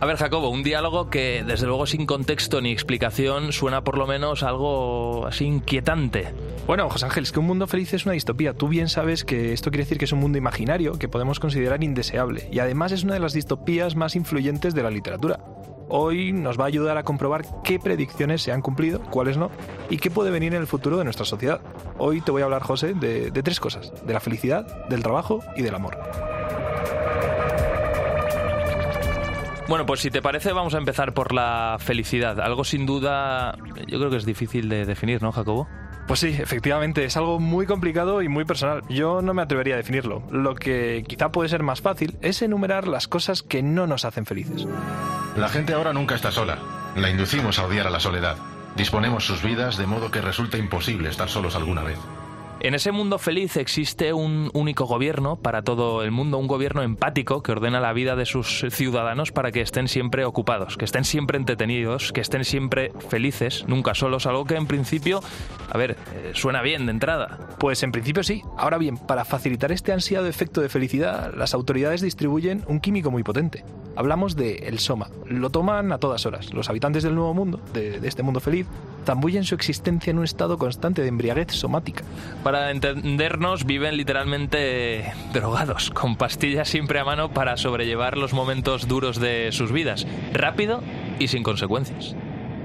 A ver, Jacobo, un diálogo que desde luego sin contexto ni explicación suena por lo menos algo así inquietante. Bueno, José Ángel, es que un mundo feliz es una distopía. Tú bien sabes que esto quiere decir que es un mundo imaginario que podemos considerar indeseable y además es una de las distopías más influyentes de la literatura. Hoy nos va a ayudar a comprobar qué predicciones se han cumplido, cuáles no, y qué puede venir en el futuro de nuestra sociedad. Hoy te voy a hablar, José, de, de tres cosas, de la felicidad, del trabajo y del amor. Bueno, pues si te parece, vamos a empezar por la felicidad. Algo sin duda, yo creo que es difícil de definir, ¿no, Jacobo? Pues sí, efectivamente, es algo muy complicado y muy personal. Yo no me atrevería a definirlo. Lo que quizá puede ser más fácil es enumerar las cosas que no nos hacen felices. La gente ahora nunca está sola. La inducimos a odiar a la soledad. Disponemos sus vidas de modo que resulta imposible estar solos alguna vez. En ese mundo feliz existe un único gobierno para todo el mundo, un gobierno empático que ordena la vida de sus ciudadanos para que estén siempre ocupados, que estén siempre entretenidos, que estén siempre felices, nunca solos, algo que en principio, a ver, eh, suena bien de entrada. Pues en principio sí. Ahora bien, para facilitar este ansiado efecto de felicidad, las autoridades distribuyen un químico muy potente. Hablamos de el soma. Lo toman a todas horas. Los habitantes del nuevo mundo, de, de este mundo feliz, zambullen su existencia en un estado constante de embriaguez somática para entendernos, viven literalmente drogados, con pastillas siempre a mano para sobrellevar los momentos duros de sus vidas, rápido y sin consecuencias.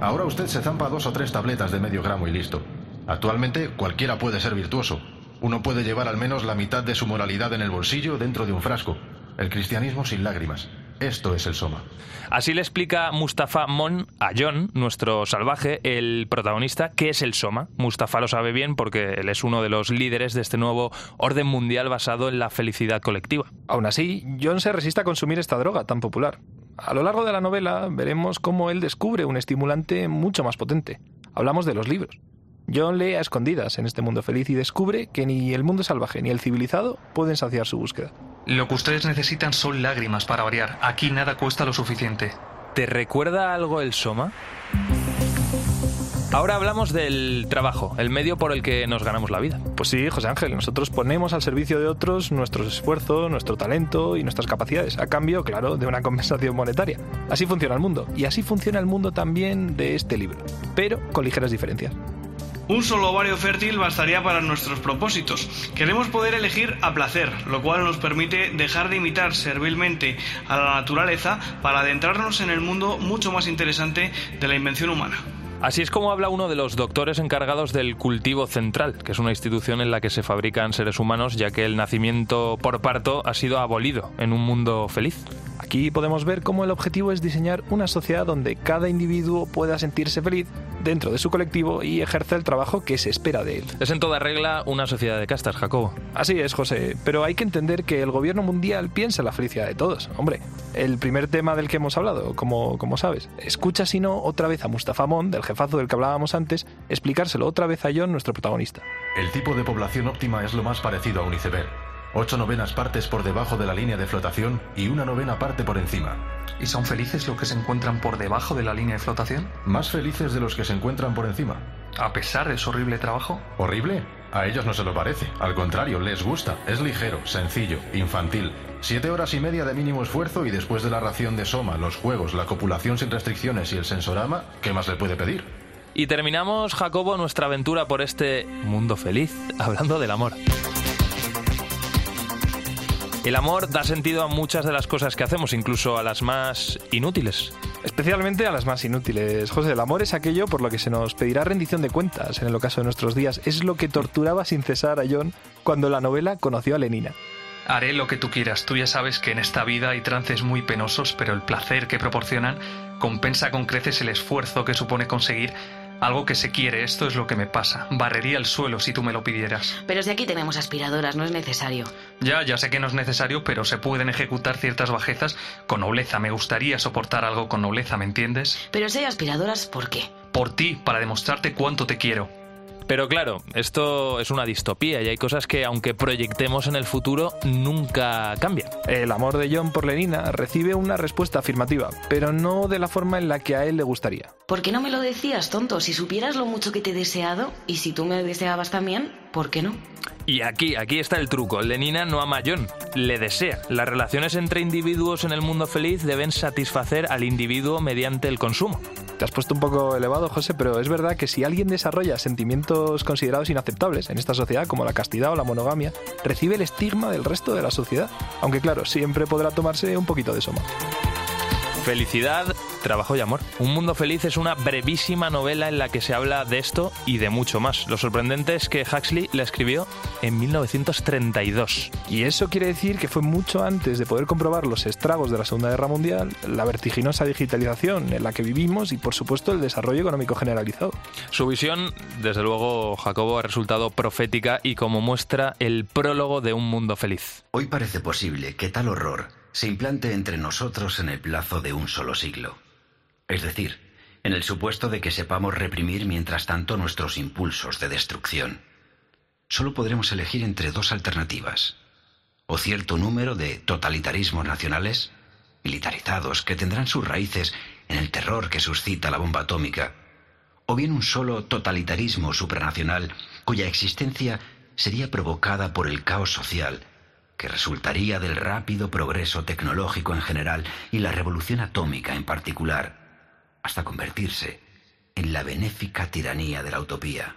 Ahora usted se zampa dos o tres tabletas de medio gramo y listo. Actualmente cualquiera puede ser virtuoso. Uno puede llevar al menos la mitad de su moralidad en el bolsillo dentro de un frasco. El cristianismo sin lágrimas. Esto es el Soma. Así le explica Mustafa Mon a John, nuestro salvaje, el protagonista, qué es el Soma. Mustafa lo sabe bien porque él es uno de los líderes de este nuevo orden mundial basado en la felicidad colectiva. Aún así, John se resiste a consumir esta droga tan popular. A lo largo de la novela veremos cómo él descubre un estimulante mucho más potente. Hablamos de los libros. John lee a escondidas en este mundo feliz y descubre que ni el mundo salvaje ni el civilizado pueden saciar su búsqueda. Lo que ustedes necesitan son lágrimas para variar. Aquí nada cuesta lo suficiente. ¿Te recuerda algo el Soma? Ahora hablamos del trabajo, el medio por el que nos ganamos la vida. Pues sí, José Ángel, nosotros ponemos al servicio de otros nuestros esfuerzos, nuestro talento y nuestras capacidades, a cambio, claro, de una compensación monetaria. Así funciona el mundo, y así funciona el mundo también de este libro, pero con ligeras diferencias. Un solo ovario fértil bastaría para nuestros propósitos. Queremos poder elegir a placer, lo cual nos permite dejar de imitar servilmente a la naturaleza para adentrarnos en el mundo mucho más interesante de la invención humana. Así es como habla uno de los doctores encargados del cultivo central, que es una institución en la que se fabrican seres humanos, ya que el nacimiento por parto ha sido abolido en un mundo feliz. Aquí podemos ver cómo el objetivo es diseñar una sociedad donde cada individuo pueda sentirse feliz dentro de su colectivo y ejerce el trabajo que se espera de él. Es en toda regla una sociedad de castas, Jacobo. Así es, José, pero hay que entender que el gobierno mundial piensa en la felicidad de todos. Hombre, el primer tema del que hemos hablado, como, como sabes. Escucha, si no, otra vez a Mustafa Mon, del jefazo del que hablábamos antes, explicárselo otra vez a John, nuestro protagonista. El tipo de población óptima es lo más parecido a un iceberg. Ocho novenas partes por debajo de la línea de flotación y una novena parte por encima. ¿Y son felices los que se encuentran por debajo de la línea de flotación? Más felices de los que se encuentran por encima. ¿A pesar de su horrible trabajo? ¿Horrible? A ellos no se lo parece. Al contrario, les gusta. Es ligero, sencillo, infantil. Siete horas y media de mínimo esfuerzo y después de la ración de Soma, los juegos, la copulación sin restricciones y el sensorama, ¿qué más le puede pedir? Y terminamos, Jacobo, nuestra aventura por este mundo feliz, hablando del amor. El amor da sentido a muchas de las cosas que hacemos, incluso a las más inútiles. Especialmente a las más inútiles. José, el amor es aquello por lo que se nos pedirá rendición de cuentas en el ocaso de nuestros días. Es lo que torturaba sin cesar a John cuando la novela conoció a Lenina. Haré lo que tú quieras. Tú ya sabes que en esta vida hay trances muy penosos, pero el placer que proporcionan compensa con creces el esfuerzo que supone conseguir algo que se quiere. Esto es lo que me pasa. Barrería el suelo si tú me lo pidieras. Pero si aquí tenemos aspiradoras, no es necesario. Ya, ya sé que no es necesario, pero se pueden ejecutar ciertas bajezas con nobleza. Me gustaría soportar algo con nobleza, ¿me entiendes? Pero si hay aspiradoras, ¿por qué? Por ti, para demostrarte cuánto te quiero. Pero claro, esto es una distopía y hay cosas que, aunque proyectemos en el futuro, nunca cambian. El amor de John por Lenina recibe una respuesta afirmativa, pero no de la forma en la que a él le gustaría. ¿Por qué no me lo decías, tonto? Si supieras lo mucho que te he deseado y si tú me deseabas también, ¿por qué no? Y aquí, aquí está el truco. Lenina no ama a John, le desea. Las relaciones entre individuos en el mundo feliz deben satisfacer al individuo mediante el consumo. Te has puesto un poco elevado, José, pero es verdad que si alguien desarrolla sentimientos considerados inaceptables en esta sociedad, como la castidad o la monogamia, recibe el estigma del resto de la sociedad. Aunque claro, siempre podrá tomarse un poquito de soma. Felicidad, trabajo y amor. Un mundo feliz es una brevísima novela en la que se habla de esto y de mucho más. Lo sorprendente es que Huxley la escribió en 1932. Y eso quiere decir que fue mucho antes de poder comprobar los estragos de la Segunda Guerra Mundial, la vertiginosa digitalización en la que vivimos y por supuesto el desarrollo económico generalizado. Su visión, desde luego, Jacobo, ha resultado profética y como muestra el prólogo de un mundo feliz. Hoy parece posible que tal horror se implante entre nosotros en el plazo de un solo siglo. Es decir, en el supuesto de que sepamos reprimir mientras tanto nuestros impulsos de destrucción. Solo podremos elegir entre dos alternativas. O cierto número de totalitarismos nacionales, militarizados, que tendrán sus raíces en el terror que suscita la bomba atómica, o bien un solo totalitarismo supranacional cuya existencia sería provocada por el caos social que resultaría del rápido progreso tecnológico en general y la revolución atómica en particular, hasta convertirse en la benéfica tiranía de la utopía.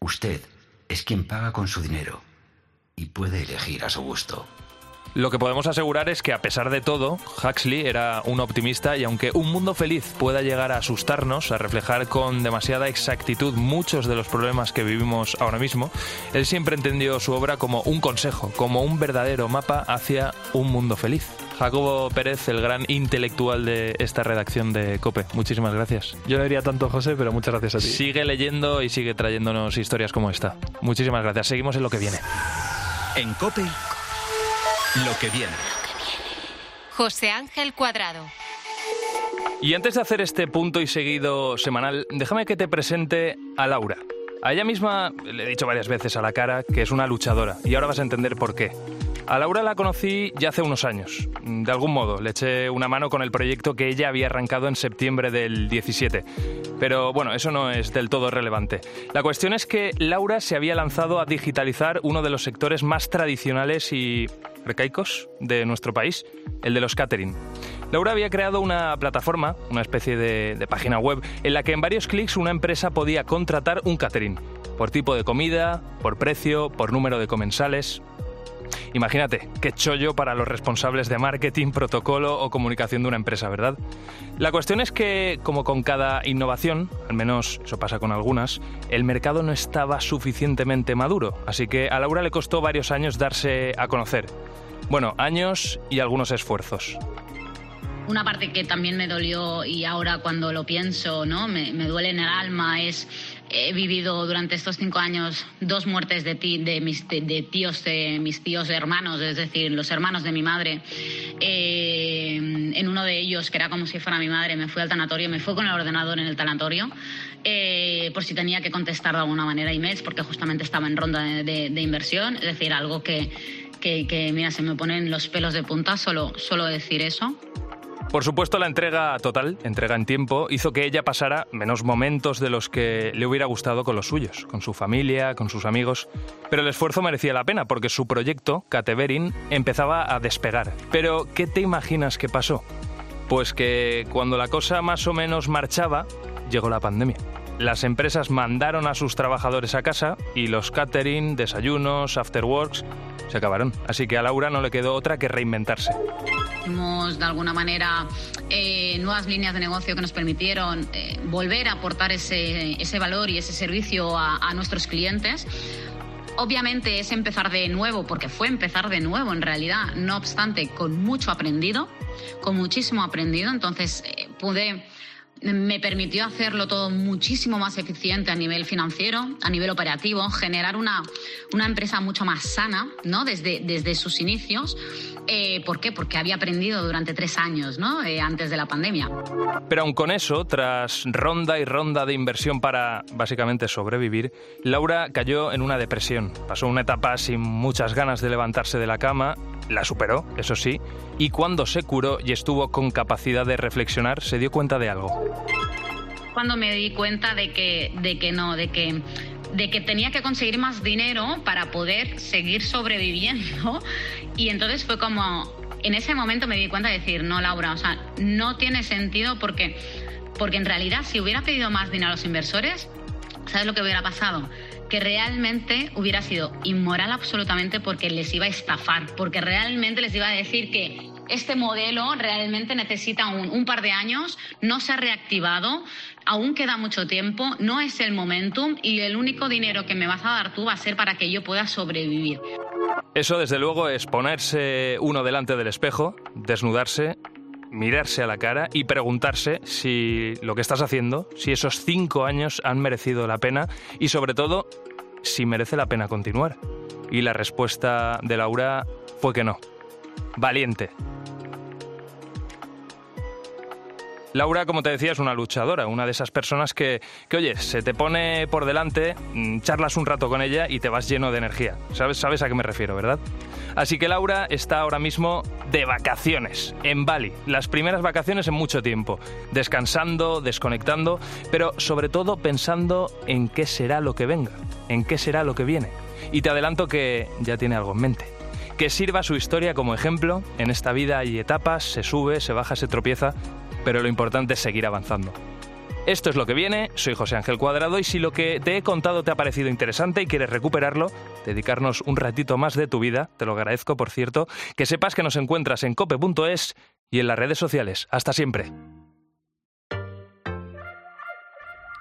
Usted es quien paga con su dinero y puede elegir a su gusto. Lo que podemos asegurar es que a pesar de todo, Huxley era un optimista y aunque un mundo feliz pueda llegar a asustarnos, a reflejar con demasiada exactitud muchos de los problemas que vivimos ahora mismo, él siempre entendió su obra como un consejo, como un verdadero mapa hacia un mundo feliz. Jacobo Pérez, el gran intelectual de esta redacción de COPE. Muchísimas gracias. Yo no diría tanto, José, pero muchas gracias a ti. Sigue leyendo y sigue trayéndonos historias como esta. Muchísimas gracias. Seguimos en lo que viene. En COPE lo que viene. José Ángel Cuadrado. Y antes de hacer este punto y seguido semanal, déjame que te presente a Laura. A ella misma le he dicho varias veces a la cara que es una luchadora y ahora vas a entender por qué. A Laura la conocí ya hace unos años. De algún modo, le eché una mano con el proyecto que ella había arrancado en septiembre del 17. Pero bueno, eso no es del todo relevante. La cuestión es que Laura se había lanzado a digitalizar uno de los sectores más tradicionales y recaicos de nuestro país, el de los catering. Laura había creado una plataforma, una especie de, de, página web, en la que en varios clics una empresa podía contratar un catering, por tipo de comida, por precio, por número de comensales. Imagínate, qué chollo para los responsables de marketing, protocolo o comunicación de una empresa, ¿verdad? La cuestión es que, como con cada innovación, al menos eso pasa con algunas, el mercado no estaba suficientemente maduro, así que a Laura le costó varios años darse a conocer. Bueno, años y algunos esfuerzos. Una parte que también me dolió y ahora cuando lo pienso, ¿no? Me, duele en el alma es he vivido durante estos cinco años dos muertes de, ti, de, mis, de, de tíos, de mis tíos hermanos, es decir, los hermanos de mi madre. Eh, en uno de ellos, que era como si fuera mi madre, me fui al tanatorio, me fui con el ordenador en el tanatorio, eh, por si tenía que contestar de alguna manera emails, porque justamente estaba en ronda de, de inversión, es decir, algo que, que, que, mira, se me ponen los pelos de punta solo, solo decir eso. Por supuesto, la entrega total, entrega en tiempo, hizo que ella pasara menos momentos de los que le hubiera gustado con los suyos, con su familia, con sus amigos. Pero el esfuerzo merecía la pena porque su proyecto, Cateverin, empezaba a despegar. Pero, ¿qué te imaginas que pasó? Pues que cuando la cosa más o menos marchaba, llegó la pandemia. Las empresas mandaron a sus trabajadores a casa y los catering, desayunos, afterworks se acabaron. Así que a Laura no le quedó otra que reinventarse. Tuvimos de alguna manera eh, nuevas líneas de negocio que nos permitieron eh, volver a aportar ese, ese valor y ese servicio a, a nuestros clientes. Obviamente es empezar de nuevo, porque fue empezar de nuevo en realidad, no obstante, con mucho aprendido, con muchísimo aprendido, entonces eh, pude me permitió hacerlo todo muchísimo más eficiente a nivel financiero, a nivel operativo, generar una, una empresa mucho más sana, ¿no? Desde, desde sus inicios. Eh, ¿Por qué? Porque había aprendido durante tres años, ¿no? Eh, antes de la pandemia. Pero aun con eso, tras ronda y ronda de inversión para básicamente sobrevivir, Laura cayó en una depresión. Pasó una etapa sin muchas ganas de levantarse de la cama, la superó, eso sí, y cuando se curó y estuvo con capacidad de reflexionar, se dio cuenta de algo. Cuando me di cuenta de que, de que no, de que de que tenía que conseguir más dinero para poder seguir sobreviviendo. Y entonces fue como, en ese momento me di cuenta de decir, no, Laura, o sea, no tiene sentido porque, porque en realidad si hubiera pedido más dinero a los inversores, ¿sabes lo que hubiera pasado? Que realmente hubiera sido inmoral absolutamente porque les iba a estafar, porque realmente les iba a decir que este modelo realmente necesita un, par de años, no se ha reactivado, aún queda mucho tiempo, no es el momentum y el único dinero que me vas a dar tú va a ser para que yo pueda sobrevivir. Eso desde luego es ponerse uno delante del espejo, desnudarse, mirarse a la cara y preguntarse si lo que estás haciendo, si esos cinco años han merecido la pena y sobre todo si merece la pena continuar. Y la respuesta de Laura fue que no. Valiente, Laura, como te decía, es una luchadora, una de esas personas que, que, oye, se te pone por delante, mm, charlas un rato con ella y te vas lleno de energía. ¿Sabes, sabes a qué me refiero, verdad? Así que Laura está ahora mismo de vacaciones en Bali, las primeras vacaciones en mucho tiempo, descansando, desconectando, pero sobre todo pensando en qué será lo que venga, en qué será lo que viene. Y te adelanto que ya tiene algo en mente. Que sirva su historia como ejemplo, en esta vida hay etapas, se sube, se baja, se tropieza, pero lo importante es seguir avanzando. Esto es lo que viene, soy José Ángel Cuadrado y si lo que te he contado te ha parecido interesante y quieres recuperarlo, dedicarnos un ratito más de tu vida, te lo agradezco por cierto, que sepas que nos encuentras en cope.es y en las redes sociales. Hasta siempre.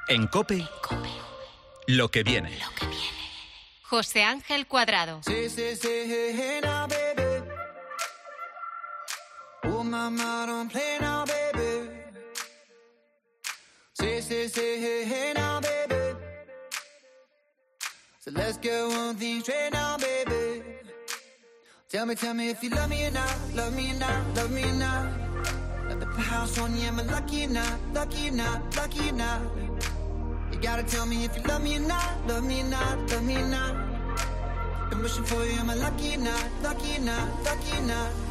En Cope, lo que viene. José Ángel Cuadrado. Tell me, tell me if you love me or not, love me or not, love me not. Let the house on you, lucky or lucky not, lucky or not? You gotta tell me if you love me or not, love me or not, love me or not. Been wishing for you, am I lucky or not, lucky or not, lucky or not?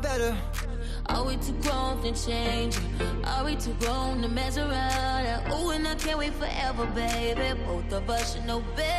Better. Are we too grown to change? Are we too grown to mess around? Ooh, and I can't wait forever, baby. Both of us should know better.